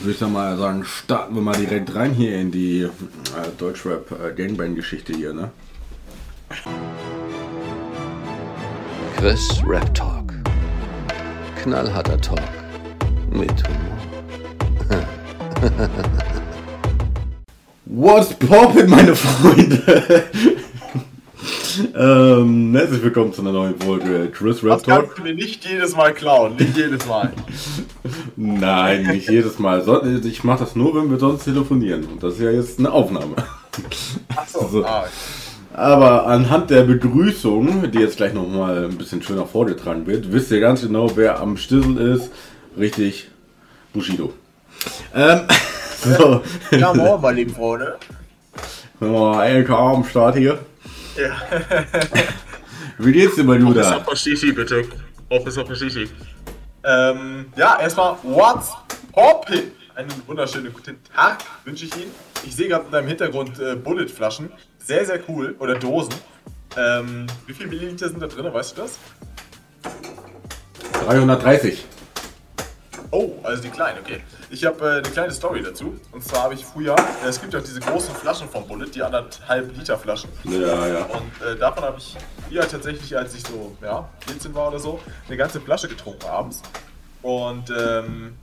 würde ich mal sagen, starten wir mal direkt rein hier in die äh, Deutschrap äh, Gangbang-Geschichte hier, ne? Chris Rap Talk. Knallharter Talk. Mit Humor. What's poppin', meine Freunde? ähm, herzlich willkommen zu einer neuen Folge Chris Rap Das Talk. kannst du mir nicht jedes Mal klauen, nicht jedes Mal. Nein, nicht jedes Mal. So- Ich mache das nur, wenn wir sonst telefonieren. Und das ist ja jetzt eine Aufnahme. Achso, So. ah, Aber anhand der Begrüßung, die jetzt gleich nochmal ein bisschen schöner vorgetragen wird, wisst ihr ganz genau, wer am Stissel ist. Richtig, Bushido. Ähm, so. ja, morgen, meine lieben Freunde. Oh, LK am Start hier. Ja. Wie geht's dir, mein Judah? Shishi, bitte. Officer Shishi. Ähm, ja, erstmal, what's poppin'? Einen wunderschönen guten Tag wünsche ich Ihnen. Ich sehe gerade in deinem Hintergrund äh, Bullet-Flaschen. Sehr, sehr cool. Oder Dosen. Ähm, wie viel Milliliter sind da drin, weißt du das? 330. Oh, also die kleinen, okay. Ich habe äh, eine kleine Story dazu. Und zwar habe ich früher, äh, es gibt ja diese großen Flaschen von Bullet, die anderthalb Liter Flaschen. Ja, ja. Und äh, davon habe ich früher tatsächlich, als ich so, ja, 14 war oder so, eine ganze Flasche getrunken abends. Und ähm,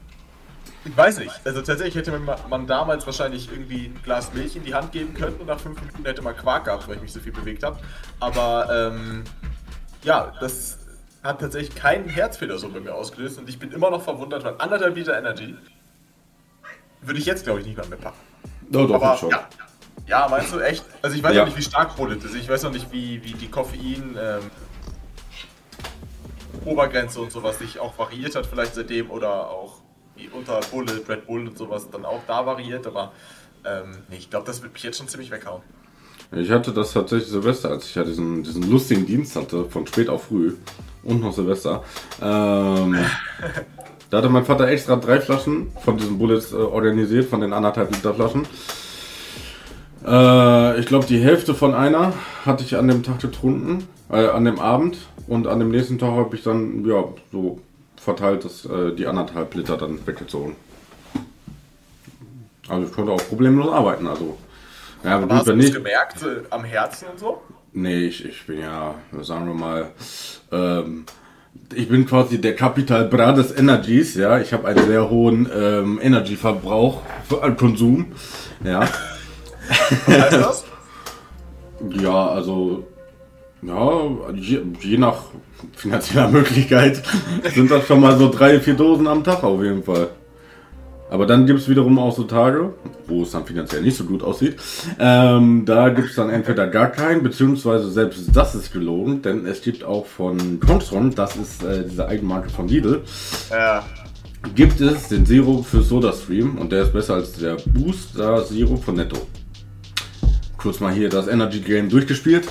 ich weiß nicht, also tatsächlich hätte man, man damals wahrscheinlich irgendwie ein Glas Milch in die Hand geben können und nach fünf Minuten hätte man Quark gehabt, weil ich mich so viel bewegt habe. Aber ähm, ja, das hat tatsächlich keinen Herzfehler so bei mir ausgelöst und ich bin immer noch verwundert, weil anderthalb Liter Energy würde ich jetzt, glaube ich, nicht mehr mitpacken. Oh, doch, Aber schon. ja. Ja, meinst du echt? Also ich weiß Ja. noch nicht, wie stark Bullet ist. Ich weiß noch nicht, wie, wie die Koffein ähm, Obergrenze und sowas sich auch variiert hat, vielleicht seitdem oder auch wie unter Bullet, Red Bull und sowas dann auch da variiert, aber ähm, nee, ich glaube, das wird mich jetzt schon ziemlich weghauen. Ich hatte das tatsächlich Silvester, als ich ja diesen, diesen lustigen Dienst hatte, von spät auf früh und noch Silvester. Ähm, da hatte mein Vater extra drei Flaschen von diesen Bullets äh, organisiert, von den anderthalb Liter Flaschen. Äh, ich glaube, die Hälfte von einer hatte ich an dem Tag getrunken, äh, an dem Abend. Und an dem nächsten Tag habe ich dann, ja, so verteilt, dass äh, die anderthalb Liter dann weggezogen. Also ich konnte auch problemlos arbeiten, also. Ja, aber Aber gut, hast du nicht. gemerkt äh, am Herzen und so? Nee, ich, ich bin ja, sagen wir mal, ähm, ich bin quasi der Capital Bra des Energies, ja. Ich habe einen sehr hohen ähm, Energieverbrauch äh, Konsum, ja. Was heißt das? Ja, also, ja, je, je nach finanzieller Möglichkeit sind das schon mal so drei, vier Dosen am Tag auf jeden Fall. Aber dann gibt es wiederum auch so Tage, wo es dann finanziell nicht so gut aussieht. Ähm, da gibt es dann entweder gar keinen, beziehungsweise selbst das ist gelogen, denn es gibt auch von Constron, das ist äh, diese Eigenmarke von Lidl, Ja. gibt es den Sirup für SodaStream und der ist besser als der Booster Sirup von Netto. Kurz mal hier das Energy Game durchgespielt.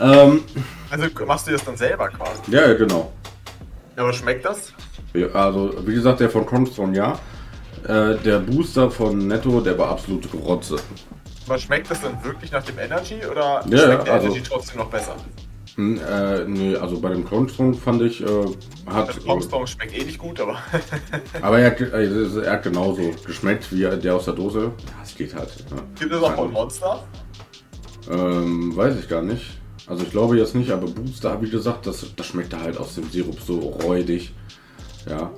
Ähm, Also machst du das dann selber quasi. ja, ja, genau. Ja, aber schmeckt das? Ja, Also, wie gesagt, der von Constron ja. Äh, der Booster von Netto, der war absolut Rotze. Aber schmeckt das dann wirklich nach dem Energy oder Ja, schmeckt der also- Energy trotzdem noch besser? Hm, äh, nee, also bei dem Constron fand ich, äh, hat. Also Kongstrong schmeckt eh nicht gut, aber aber er, äh, er hat genauso geschmeckt wie der aus der Dose. Ja, es geht halt. Ne? gibt es auch von Monster? Ähm, weiß ich gar nicht. Also ich glaube jetzt nicht, aber Booster ich gesagt, das, das schmeckt halt aus dem Sirup so räudig. Ja.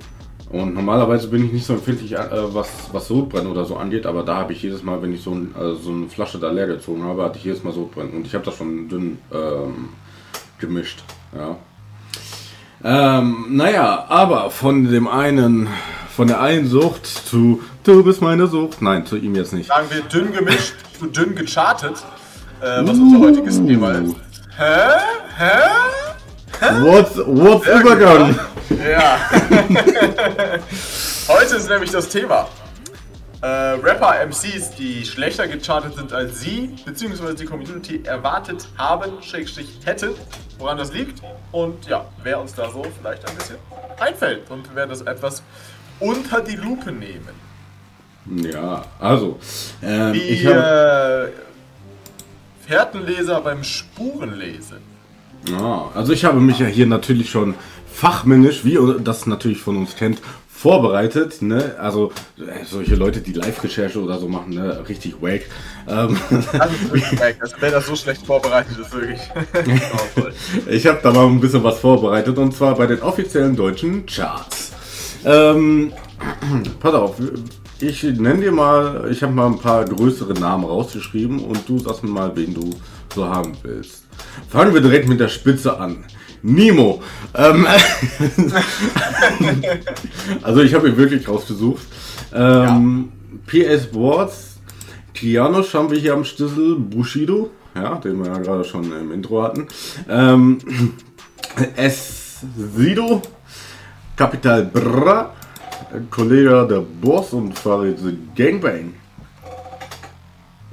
Und normalerweise bin ich nicht so empfindlich, äh, was, was Sodbrennen oder so angeht, aber da habe ich jedes Mal, wenn ich so, ein, äh, so eine Flasche da leer gezogen habe, hatte ich jedes Mal Sodbrennen. Und ich habe das schon dünn ähm, gemischt. Ja. Ähm, naja, aber von dem einen, von der einen Sucht zu Du bist meine Sucht. Nein, zu ihm jetzt nicht. Sagen wir dünn gemischt, zu dünn gechartet, äh, was unser heutiges Thema ist. Hä? Hä? What's, what's Übergang? Ja. Heute ist nämlich das Thema. Äh, Rapper, MCs, die schlechter gechartet sind als sie, beziehungsweise die Community erwartet haben, Schrägstrich hätte, woran das liegt. Und ja, wer uns da so vielleicht ein bisschen einfällt. Und wir werden das etwas unter die Lupe nehmen. Ja, also, ähm, Wie ich habe, äh, Fährtenleser beim Spurenlesen. Ja, also ich habe mich ja hier natürlich schon fachmännisch, wie ihr das natürlich von uns kennt, vorbereitet, ne? Also äh, solche Leute, die Live-Recherche oder so machen, ne? Richtig wack. Ähm, Das ist wirklich weg. Also, wenn das so schlecht vorbereitet ist, wirklich. Toll. ich habe da mal ein bisschen was vorbereitet und zwar bei den offiziellen deutschen Charts. Ähm, pass auf, ich nenne dir mal, ich habe mal ein paar größere Namen rausgeschrieben und du sagst mir mal, wen du so haben willst. Fangen wir direkt mit der Spitze an. Nemo. Ähm, also ich habe ihn wirklich rausgesucht. Ähm, PS Boards, Kianos haben wir hier am Schlüssel, Bushido, ja, den wir ja gerade schon im Intro hatten. Ähm. Sido, Capital Bra, Kollege der Boss und Farid Gangbang.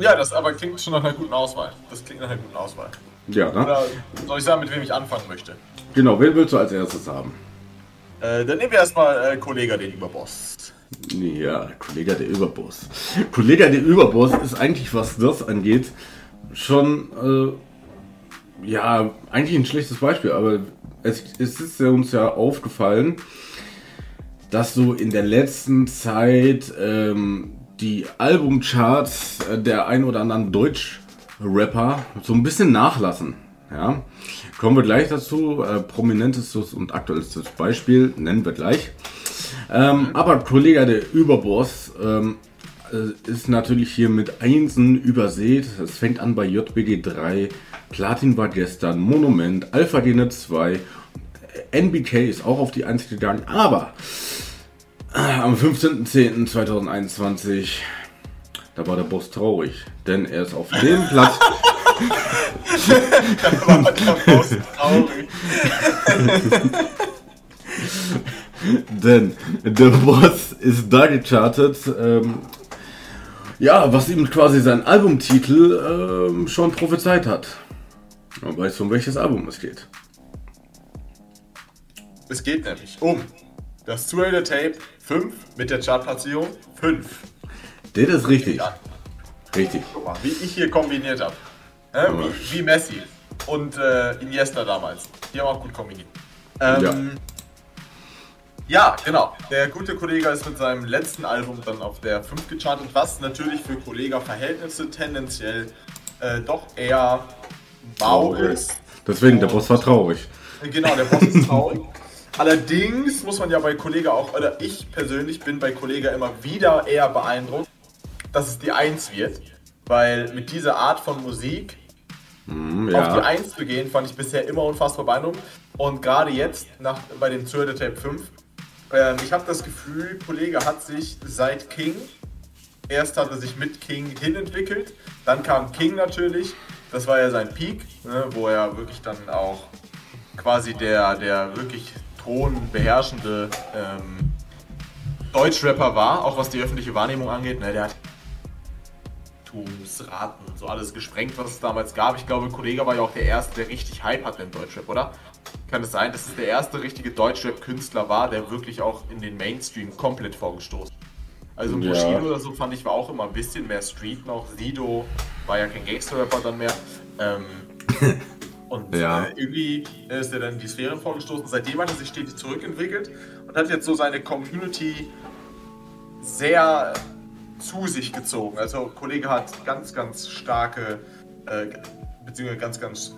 Ja, das aber klingt schon nach einer guten Auswahl. Das klingt nach einer guten Auswahl. Ja, ne? Oder soll ich sagen, mit wem ich anfangen möchte? Genau, wen willst du als erstes haben? Äh, dann nehmen wir erstmal äh, Kollege, den Überboss. Ja, Kollege der Überboss. Kollege der Überboss ist eigentlich, was das angeht, schon, äh, ja, eigentlich ein schlechtes Beispiel, aber es, es ist uns ja aufgefallen, dass so in der letzten Zeit ähm, die Albumcharts äh, der ein oder anderen Deutsch-Rapper so ein bisschen nachlassen. Ja, kommen wir gleich dazu. Äh, prominentestes und aktuellstes Beispiel nennen wir gleich. Ähm, aber Kollege der Überboss ähm, äh, ist natürlich hier mit Einsen übersät. Es fängt an bei JBG 3, Platin war gestern, Monument, Alpha Gene 2, NBK ist auch auf die 1 gegangen, aber am 15.10.2021, da war der Boss traurig, denn er ist auf dem Platz. war der Boss traurig. Denn der Boss ist da gechartet. Ähm, ja, was ihm quasi sein Albumtitel ähm, schon prophezeit hat. Man weiß, um welches Album es geht. Es geht nämlich um das Zuhälter Tape 5 mit der Chartplatzierung 5. Das ist richtig. Ja. Richtig. Guck mal, wie ich hier kombiniert habe. Ne? Wie, wie Messi und äh, Iniesta damals. Die haben auch gut kombiniert. Ähm, ja. genau. Der gute Kollege ist mit seinem letzten Album dann auf der 5 gechartet, was natürlich für Kollega-Verhältnisse tendenziell äh, doch eher mau Oh, okay. ist. Deswegen, der Boss war traurig. Genau, der Boss ist traurig. Allerdings muss man ja bei Kollege auch, oder ich persönlich bin bei Kollege immer wieder eher beeindruckt, dass es die 1 wird. Weil mit dieser Art von Musik Hm, auf die ja. 1 zu gehen, fand ich bisher immer unfassbar beeindruckend. Und gerade jetzt, nach, bei dem Zuhälter Tape 5, ähm, ich habe das Gefühl, Kollege hat sich seit King, erst hat er sich mit King hinentwickelt, dann kam King natürlich, das war ja sein Peak, ne, wo er wirklich dann auch quasi der, der wirklich thronbeherrschende ähm, Deutschrapper war, auch was die öffentliche Wahrnehmung angeht. Ne, der hat Raten und so alles gesprengt, was es damals gab. Ich glaube, Kollege war ja auch der Erste, der richtig Hype hatte im Deutschrap, oder? Kann es sein, dass es der erste richtige Deutschrap-Künstler war, der wirklich auch in den Mainstream komplett vorgestoßen? Also Ja. Bushido oder so fand ich war auch immer ein bisschen mehr Street noch. Sido war ja kein Gangster-Rapper dann mehr. Ähm, und Ja. äh, irgendwie ist er dann in die Sphären vorgestoßen. Seitdem hat er sich stetig zurückentwickelt und hat jetzt so seine Community sehr zu sich gezogen. Also Kollege hat ganz, ganz starke, äh, beziehungsweise ganz, ganz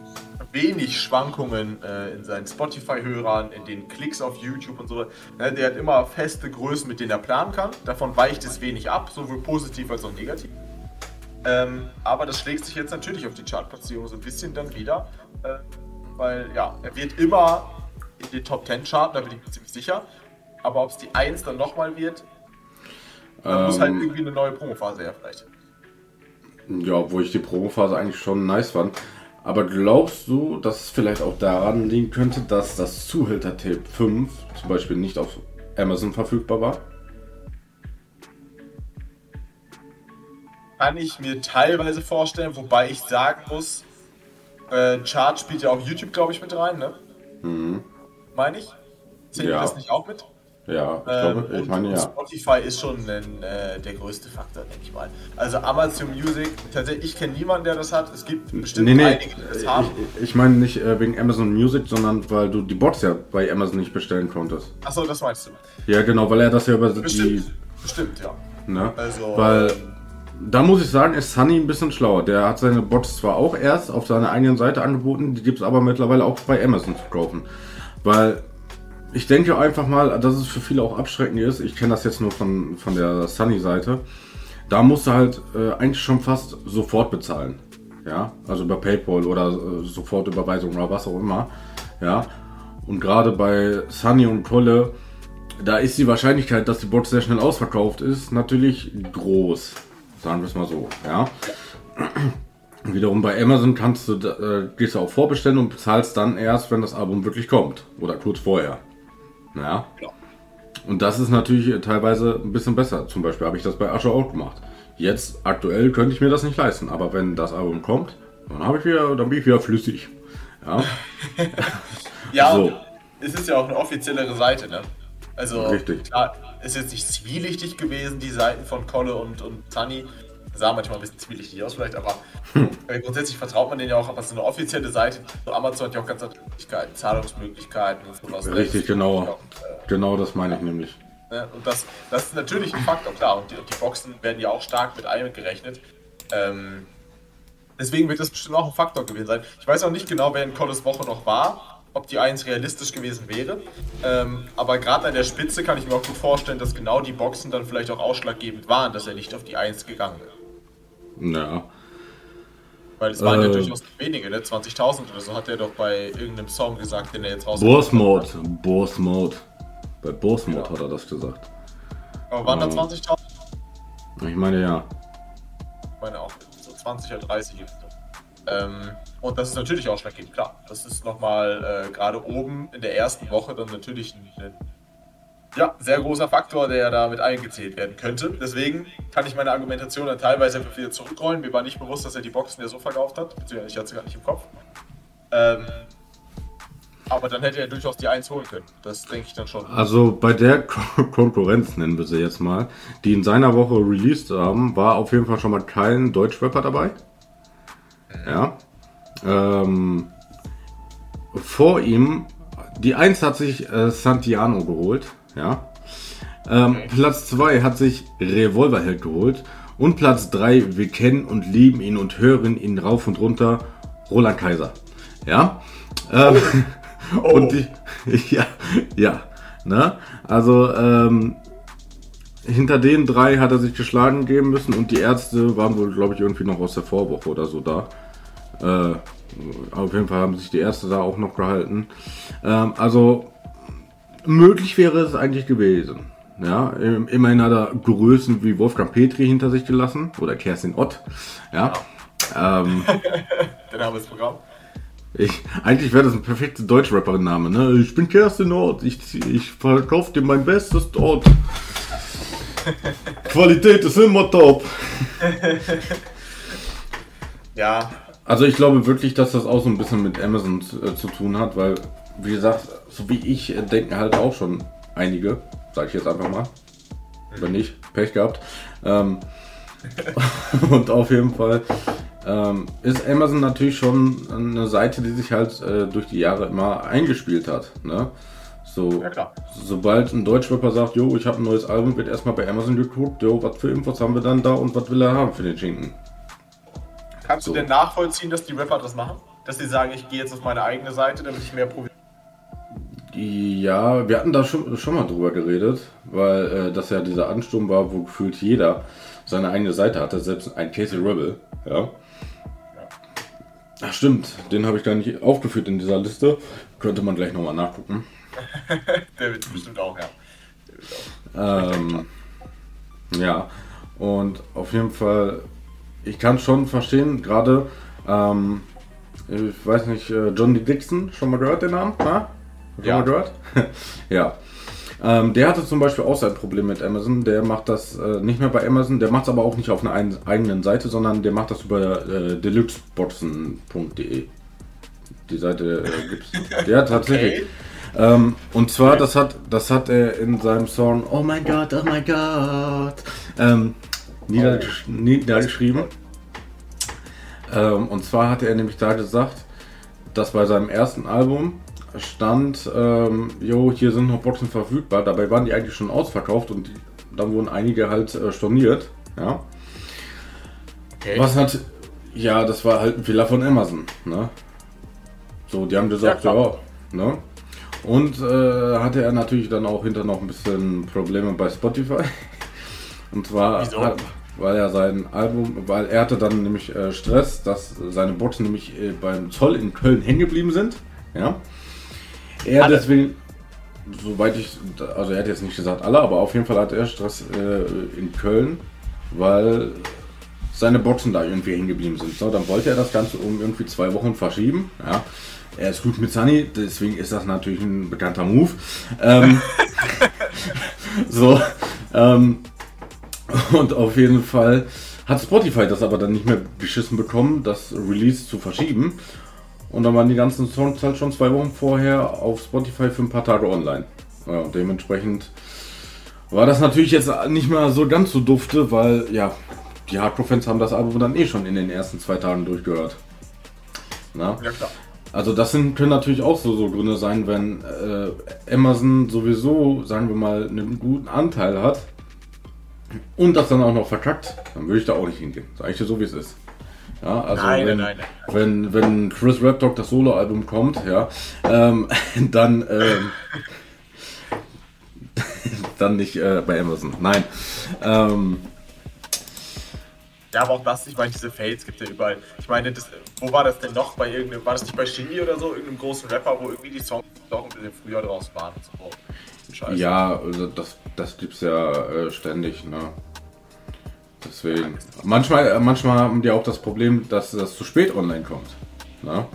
wenig Schwankungen äh, in seinen Spotify-Hörern, in den Klicks auf YouTube und so. Ne, der hat immer feste Größen, mit denen er planen kann. Davon weicht es wenig ab, sowohl positiv als auch negativ. Ähm, aber das schlägt sich jetzt natürlich auf die Chartplatzierung so ein bisschen dann wieder. Äh, weil ja, er wird immer in den Top 10 charten, da bin ich mir ziemlich sicher. Aber ob es die 1 dann nochmal wird, dann muss halt Ähm, irgendwie eine neue Promophase her vielleicht. Ja, obwohl ich die Promophase eigentlich schon nice fand. Aber glaubst du, dass es vielleicht auch daran liegen könnte, dass das Zuhälter Tape 5 zum Beispiel nicht auf Amazon verfügbar war? Kann ich mir teilweise vorstellen, wobei ich sagen muss, äh, Chart spielt ja auch YouTube, glaube ich, mit rein, ne? Meine ich? Zählt Ja. das nicht auch mit? Ja, ich, Ähm, glaube, ich und, meine ja. Spotify ist schon ein, äh, der größte Faktor, denke ich mal. Also Amazon Music, tatsächlich, ich kenne niemanden, der das hat. Es gibt bestimmt Nee, nee, einige, die das haben. ich, ich meine nicht äh, wegen Amazon Music, sondern weil du die Bots ja bei Amazon nicht bestellen konntest. Achso, das meinst du. Ja, genau, weil er das ja über die. Bestimmt. Bestimmt, ja. Ne? Also, weil ähm, da muss ich sagen, ist Sunny ein bisschen schlauer. Der hat seine Bots zwar auch erst auf seiner eigenen Seite angeboten, die gibt es aber mittlerweile auch bei Amazon zu kaufen. Weil ich denke einfach mal, dass es für viele auch abschreckend ist. Ich kenne das jetzt nur von, von der Sunny-Seite. Da musst du halt äh, eigentlich schon fast sofort bezahlen. Ja, also über PayPal oder äh, Sofortüberweisung oder was auch immer. Ja, und gerade bei Sunny und Kolle, da ist die Wahrscheinlichkeit, dass die Box sehr schnell ausverkauft ist, natürlich groß. Sagen wir es mal so, ja. Wiederum bei Amazon kannst du, äh, gehst du auch vorbestellen und bezahlst dann erst, wenn das Album wirklich kommt. Oder kurz vorher. Ja. Ja. Und das ist natürlich teilweise ein bisschen besser. Zum Beispiel habe ich das bei Asher auch gemacht. Jetzt, aktuell, könnte ich mir das nicht leisten. Aber wenn das Album kommt, dann, habe ich wieder, dann bin ich wieder flüssig. Ja, Ja, So. es ist ja auch eine offiziellere Seite, ne? Also, Richtig. klar, ist jetzt nicht zwielichtig gewesen, die Seiten von Kolle und, und Sunny. Sah manchmal ein bisschen zwielichtig aus, vielleicht, aber Hm. äh, grundsätzlich vertraut man denen ja auch, aber so eine offizielle Seite, so Amazon hat ja auch ganz andere Möglichkeiten, Zahlungsmöglichkeiten und sowas. richtig, Das- genau. Ja, Genau das meine ich nämlich. Ne? Und das, das ist natürlich ein Faktor, klar. Und die, und die Boxen werden ja auch stark mit eingerechnet. Ähm, deswegen wird das bestimmt auch ein Faktor gewesen sein. Ich weiß auch nicht genau, wer in Colles Woche noch war, ob die 1 realistisch gewesen wäre. Ähm, aber gerade an der Spitze kann ich mir auch gut vorstellen, dass genau die Boxen dann vielleicht auch ausschlaggebend waren, dass er nicht auf die 1 gegangen ist. Ja. Weil es waren ja Äh. durchaus nicht wenige, ne? 20.000 oder so hat er doch bei irgendeinem Song gesagt, den er jetzt raus. Boss Mode. Boss Mode. Bei Boss Mode hat er das gesagt. Aber waren da Oh. 20.000? Ich meine ja. Ich meine auch so 20 oder 30. Ähm, und das ist natürlich ausschlaggebend, klar. Das ist nochmal äh, gerade oben in der ersten Woche dann natürlich ein, ein ja, sehr großer Faktor, der da mit eingezählt werden könnte. Deswegen kann ich meine Argumentation dann teilweise einfach wieder zurückrollen. Mir war nicht bewusst, dass er die Boxen ja so verkauft hat, beziehungsweise ich hatte sie gar nicht im Kopf. Ähm, aber dann hätte er durchaus die 1 holen können. Das denke ich dann schon. Also bei der Ko Konkurrenz, nennen wir sie jetzt mal, die in seiner Woche released haben, war auf jeden Fall schon mal kein Deutschrapper dabei. Ja. Ähm, vor ihm, die 1 hat sich äh, Santiano geholt. Ja. Ähm, Platz 2 hat sich Revolverheld geholt. Und Platz 3, wir kennen und lieben ihn und hören ihn rauf und runter, Roland Kaiser. Ja. Ähm, Und die, ja, ja, ne? Also, ähm, hinter den drei hat er sich geschlagen geben müssen und die Ärzte waren wohl, glaube ich, irgendwie noch aus der Vorwoche oder so da. Äh, auf jeden Fall haben sich die Ärzte da auch noch gehalten. Ähm, also, möglich wäre es eigentlich gewesen. Ja, im- immerhin hat er Größen wie Wolfgang Petri hinter sich gelassen oder Kerstin Ott. Ja, ähm, Der Name ist Programm. ich, eigentlich wäre das ein perfekter Deutschrapper-Name, ne? Ich bin Kerstin Ort, ich, ich verkaufe dir mein bestes dort. Qualität ist immer top. Ja, Also ich glaube wirklich, dass das auch so ein bisschen mit Amazon zu, äh, zu tun hat, weil, wie gesagt, so wie ich, äh, denken halt auch schon einige, sage ich jetzt einfach mal. Wenn nicht, Pech gehabt. Ähm, und auf jeden Fall ähm, ist Amazon natürlich schon eine Seite, die sich halt äh, durch die Jahre immer eingespielt hat. Ne? So, Ja, sobald ein Deutschrapper sagt, jo, ich habe ein neues Album, wird erstmal bei Amazon geguckt, jo, was für Infos haben wir dann da und was will er haben für den Schinken. Kannst So. du denn nachvollziehen, dass die Rapper das machen? Dass sie sagen, ich gehe jetzt auf meine eigene Seite, damit ich mehr Provision. Ja, wir hatten da schon, schon mal drüber geredet, weil äh, das ja dieser Ansturm war, wo gefühlt jeder seine eigene Seite hatte, selbst ein Casey Rebel, ja. Ach stimmt, den habe ich gar nicht aufgeführt in dieser Liste. Könnte man gleich nochmal nachgucken. Der wird bestimmt auch, ja. Auch. Ähm, ja, und auf jeden Fall, ich kann schon verstehen, gerade, ähm, ich weiß nicht, äh, Johnny Dixon, schon mal gehört den Namen? Na? Schon Ja. mal gehört? ja. Ähm, der hatte zum Beispiel auch sein Problem mit Amazon. Der macht das äh, nicht mehr bei Amazon. Der macht es aber auch nicht auf einer ein, eigenen Seite, sondern der macht das über äh, deluxeboxen.de. Die Seite äh, gibt's. Ja, tatsächlich. Okay. Ähm, und zwar, das hat, das hat er in seinem Song Oh mein Gott, oh mein Gott ähm, niedergesch niedergeschrieben. Ähm, und zwar hatte er nämlich da gesagt, dass bei seinem ersten Album stand, ähm, jo, hier sind noch Boxen verfügbar. Dabei waren die eigentlich schon ausverkauft und die, dann wurden einige halt äh, storniert. Ja. Okay. Was hat, ja, das war halt ein Fehler von Amazon. Ne? So, die haben gesagt, Ja, ja, ne? Und äh, hatte er natürlich dann auch hinter noch ein bisschen Probleme bei Spotify. Und zwar, hat, weil er sein Album, weil er hatte dann nämlich äh, Stress, dass seine Boxen nämlich äh, beim Zoll in Köln hängen geblieben sind. Ja. Er Alle? deswegen, soweit ich, also er hat jetzt nicht gesagt alle, aber auf jeden Fall hat er Stress äh, in Köln, weil seine Boxen da irgendwie hängen geblieben sind. So, dann wollte er das Ganze um irgendwie zwei Wochen verschieben. Ja. Er ist gut mit Sunny, deswegen ist das natürlich ein bekannter Move. Ähm, so, ähm, und auf jeden Fall hat Spotify das aber dann nicht mehr beschissen bekommen, das Release zu verschieben. Und dann waren die ganzen Songs halt schon zwei Wochen vorher auf Spotify für ein paar Tage online. Ja, und dementsprechend war das natürlich jetzt nicht mehr so ganz so dufte, weil ja, die Hardcore-Fans haben das Album dann eh schon in den ersten zwei Tagen durchgehört. Na? Ja, klar. Also das sind, können natürlich auch so, so Gründe sein, wenn äh, Amazon sowieso, sagen wir mal, einen guten Anteil hat und das dann auch noch verkackt, dann würde ich da auch nicht hingehen. Sag ich dir so, wie es ist. Ja, also Nein, wenn, nein, nein. Wenn, wenn Chris Rapdog das Soloalbum kommt, ja, ähm, dann, ähm, dann nicht äh, bei Amazon. Nein. Ähm, Ja, aber auch das, ich meine, diese Fails gibt ja überall. Ich meine, das, wo war das denn noch? Bei irgendeinem, war das nicht bei Shindy oder so? Irgendeinem großen Rapper, wo irgendwie die Songs doch ein bisschen früher draus waren und so. Scheiße. Ja, also das, das gibt's ja äh, ständig, ne? Deswegen. Manchmal, äh, manchmal haben die auch das Problem, dass das zu spät online kommt. Ne?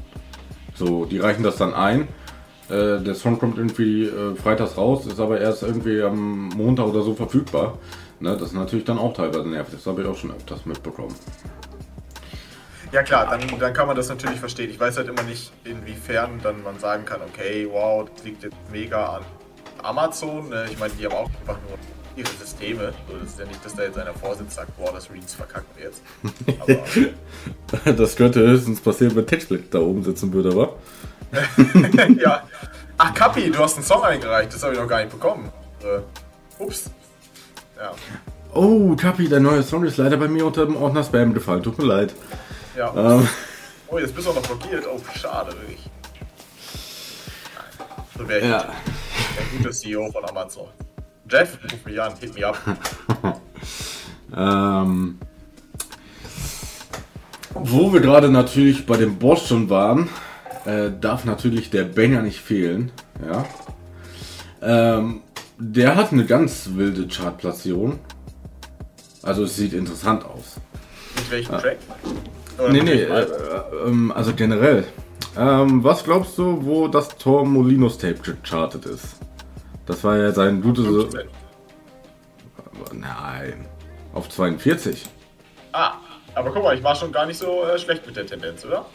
So, die reichen das dann ein. Äh, der Song kommt irgendwie äh, freitags raus, ist aber erst irgendwie am Montag oder so verfügbar. Ne? Das ist natürlich dann auch teilweise nervig. Das habe ich auch schon öfters mitbekommen. Ja klar, dann, dann kann man das natürlich verstehen. Ich weiß halt immer nicht, inwiefern dann man sagen kann, okay, wow, das liegt jetzt mega an Amazon. Ne? Ich meine, die haben auch einfach nur ihre Systeme. So, das ist ja nicht, dass da jetzt einer vorsitzt sagt, boah, das Reads verkacken wir jetzt. Aber Das könnte höchstens passieren, wenn Textblick da oben sitzen würde, wa? ja. Ach, Kapi, du hast einen Song eingereicht, das habe ich noch gar nicht bekommen. Äh, ups. Ja. Oh, Kapi, der neue Song ist leider bei mir unter dem Ordner Spam gefallen. Tut mir leid. Ja. Ähm, Oh, jetzt bist du auch noch blockiert. Oh, schade, wirklich. So wäre ich Ja. Der gute CEO von Amazon. Jeff, ruf mich an, hit me up. Ähm, wo wir gerade natürlich bei dem Boss schon waren, äh, darf natürlich der Banger nicht fehlen. Ja. Ähm, der hat eine ganz wilde Chartplatzierung. Also es sieht interessant aus. Mit welchem Track? Oder Nee, nee, äh, äh, also generell. Ähm, was glaubst du, wo das Tor Molinos Tape gechartet ist? Das war ja sein gutes. 15. Nein. Auf 42. Ah, aber guck mal, ich war schon gar nicht so äh, schlecht mit der Tendenz, oder?